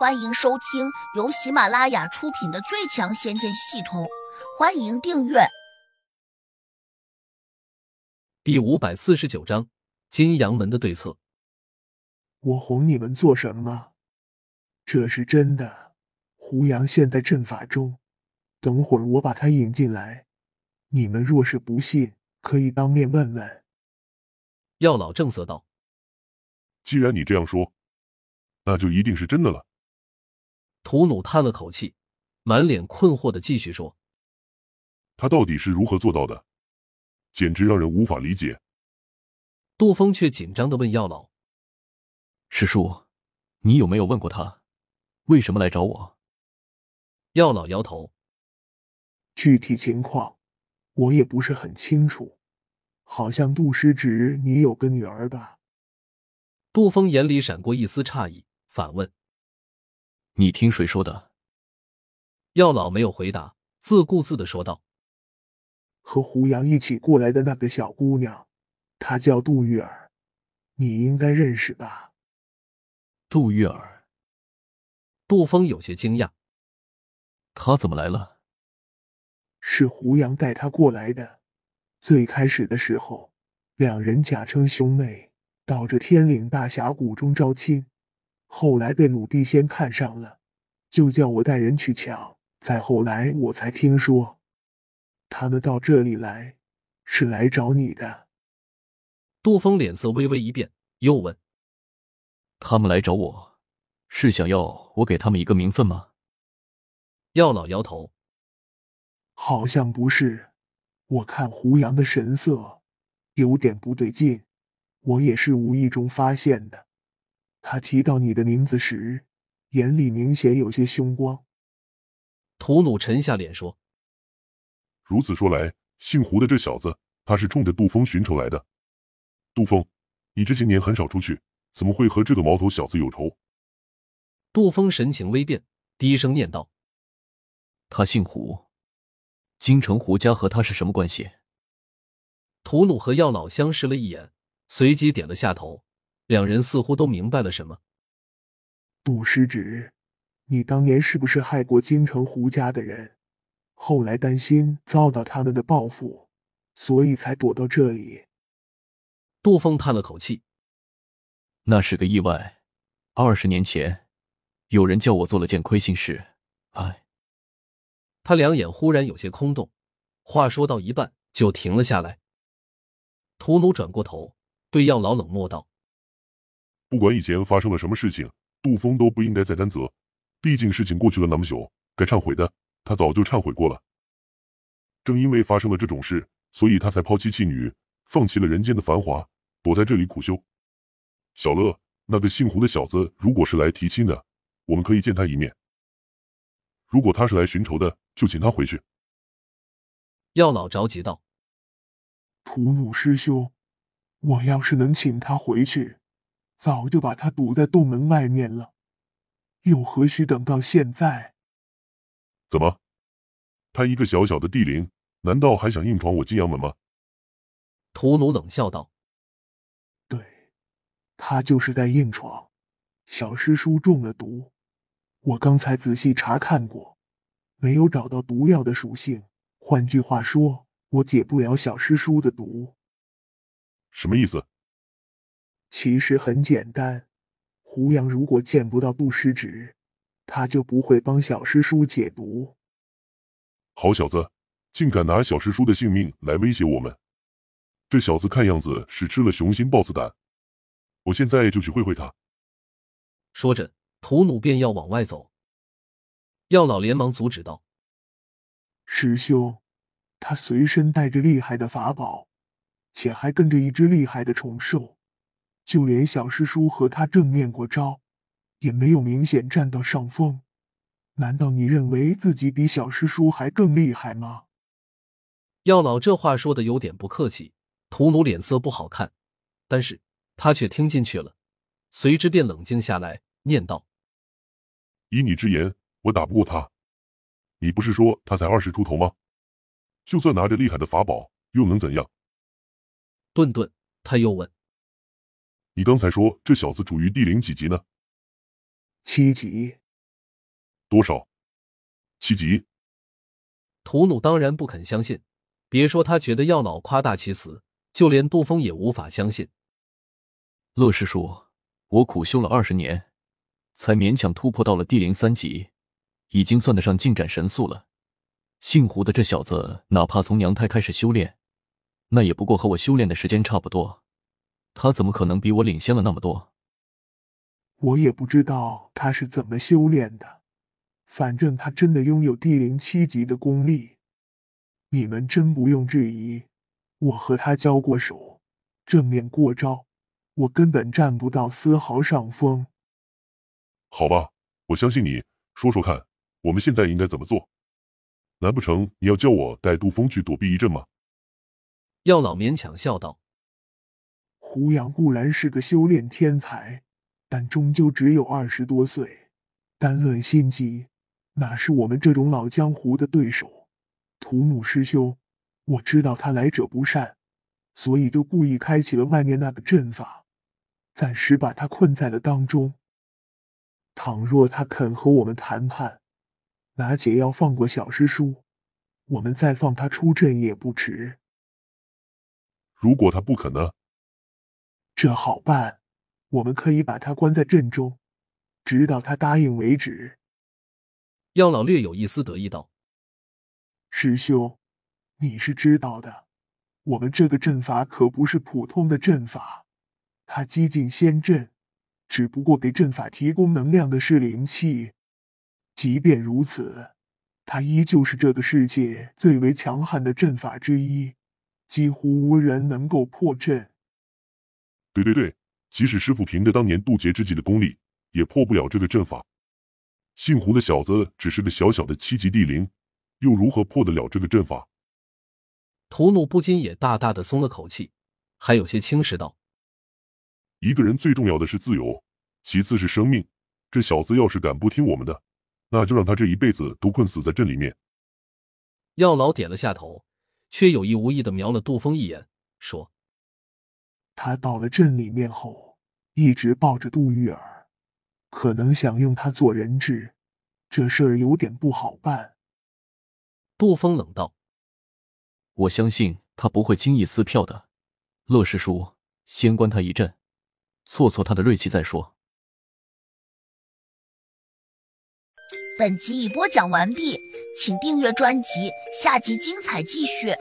欢迎收听由喜马拉雅出品的《最强仙剑系统》，欢迎订阅。第五百四十九章：金阳门的对策。我哄你们做什么？这是真的。胡杨现在阵法中，等会儿我把他引进来。你们若是不信，可以当面问问。药老正色道：“既然你这样说，那就一定是真的了。”屠努叹了口气，满脸困惑的继续说：“他到底是如何做到的？简直让人无法理解。”杜峰却紧张的问药老：“师叔，你有没有问过他，为什么来找我？”药老摇头：“具体情况我也不是很清楚，好像杜师侄你有个女儿吧？”杜峰眼里闪过一丝诧异，反问。你听谁说的？药老没有回答，自顾自的说道：“和胡杨一起过来的那个小姑娘，她叫杜玉儿，你应该认识吧？”杜玉儿。杜峰有些惊讶：“她怎么来了？”是胡杨带她过来的。最开始的时候，两人假称兄妹，到这天岭大峡谷中招亲。后来被鲁地仙看上了，就叫我带人去抢。再后来，我才听说，他们到这里来，是来找你的。杜峰脸色微微一变，又问：“他们来找我，是想要我给他们一个名分吗？”药老摇头：“好像不是。我看胡杨的神色有点不对劲，我也是无意中发现的。”他提到你的名字时，眼里明显有些凶光。屠鲁沉下脸说：“如此说来，姓胡的这小子，他是冲着杜峰寻仇来的。杜峰，你这些年很少出去，怎么会和这个毛头小子有仇？”杜峰神情微变，低声念道：“他姓胡，京城胡家和他是什么关系？”屠鲁和药老相视了一眼，随即点了下头。两人似乎都明白了什么。杜师侄，你当年是不是害过京城胡家的人？后来担心遭到他们的报复，所以才躲到这里。杜峰叹了口气：“那是个意外。二十年前，有人叫我做了件亏心事。哎。”他两眼忽然有些空洞，话说到一半就停了下来。屠奴转过头对药老冷漠道。不管以前发生了什么事情，杜峰都不应该再担责。毕竟事情过去了那么久，该忏悔的他早就忏悔过了。正因为发生了这种事，所以他才抛妻弃女，放弃了人间的繁华，躲在这里苦修。小乐，那个姓胡的小子，如果是来提亲的，我们可以见他一面；如果他是来寻仇的，就请他回去。药老着急道：“屠努师兄，我要是能请他回去。”早就把他堵在洞门外面了，又何须等到现在？怎么，他一个小小的地灵，难道还想硬闯我金阳门吗？屠奴冷笑道：“对，他就是在硬闯。小师叔中了毒，我刚才仔细查看过，没有找到毒药的属性。换句话说，我解不了小师叔的毒。什么意思？”其实很简单，胡杨如果见不到杜师侄，他就不会帮小师叔解毒。好小子，竟敢拿小师叔的性命来威胁我们！这小子看样子是吃了雄心豹子胆，我现在就去会会他。说着，屠努便要往外走，药老连忙阻止道：“师兄，他随身带着厉害的法宝，且还跟着一只厉害的虫兽。”就连小师叔和他正面过招，也没有明显占到上风。难道你认为自己比小师叔还更厉害吗？药老这话说的有点不客气，屠奴脸色不好看，但是他却听进去了，随之便冷静下来，念道：“以你之言，我打不过他。你不是说他才二十出头吗？就算拿着厉害的法宝，又能怎样？”顿顿，他又问。你刚才说这小子处于地灵几级呢？七级。多少？七级？图努当然不肯相信，别说他觉得药老夸大其词，就连杜峰也无法相信。乐师叔，我苦修了二十年，才勉强突破到了地灵三级，已经算得上进展神速了。姓胡的这小子，哪怕从娘胎开始修炼，那也不过和我修炼的时间差不多，他怎么可能比我领先了那么多？我也不知道他是怎么修炼的，反正他真的拥有地灵七级的功力。你们真不用质疑，我和他交过手，正面过招，我根本占不到丝毫上风。好吧，我相信你。说说看，我们现在应该怎么做？难不成你要叫我带杜峰去躲避一阵吗？药老勉强笑道：“胡杨固然是个修炼天才。”但终究只有二十多岁，单论心机，哪是我们这种老江湖的对手？屠努师兄，我知道他来者不善，所以就故意开启了外面那个阵法，暂时把他困在了当中。倘若他肯和我们谈判，拿解药放过小师叔，我们再放他出阵也不迟。如果他不肯呢？这好办。我们可以把他关在阵中，直到他答应为止。药老略有一丝得意道：“师兄，你是知道的，我们这个阵法可不是普通的阵法，它几近仙阵，只不过给阵法提供能量的是灵气。即便如此，它依旧是这个世界最为强悍的阵法之一，几乎无人能够破阵。”对对对。即使师傅凭着当年渡劫之际的功力，也破不了这个阵法。姓胡的小子只是个小小的七级地灵，又如何破得了这个阵法？屠戮不禁也大大的松了口气，还有些轻视道：“一个人最重要的是自由，其次是生命。这小子要是敢不听我们的，那就让他这一辈子都困死在阵里面。”药老点了下头，却有意无意的瞄了杜峰一眼，说。他到了镇里面后，一直抱着杜玉儿，可能想用他做人质，这事儿有点不好办。杜峰冷道：“我相信他不会轻易撕票的。乐师叔，先关他一阵，挫挫他的锐气再说。”本集已播讲完毕，请订阅专辑，下集精彩继续。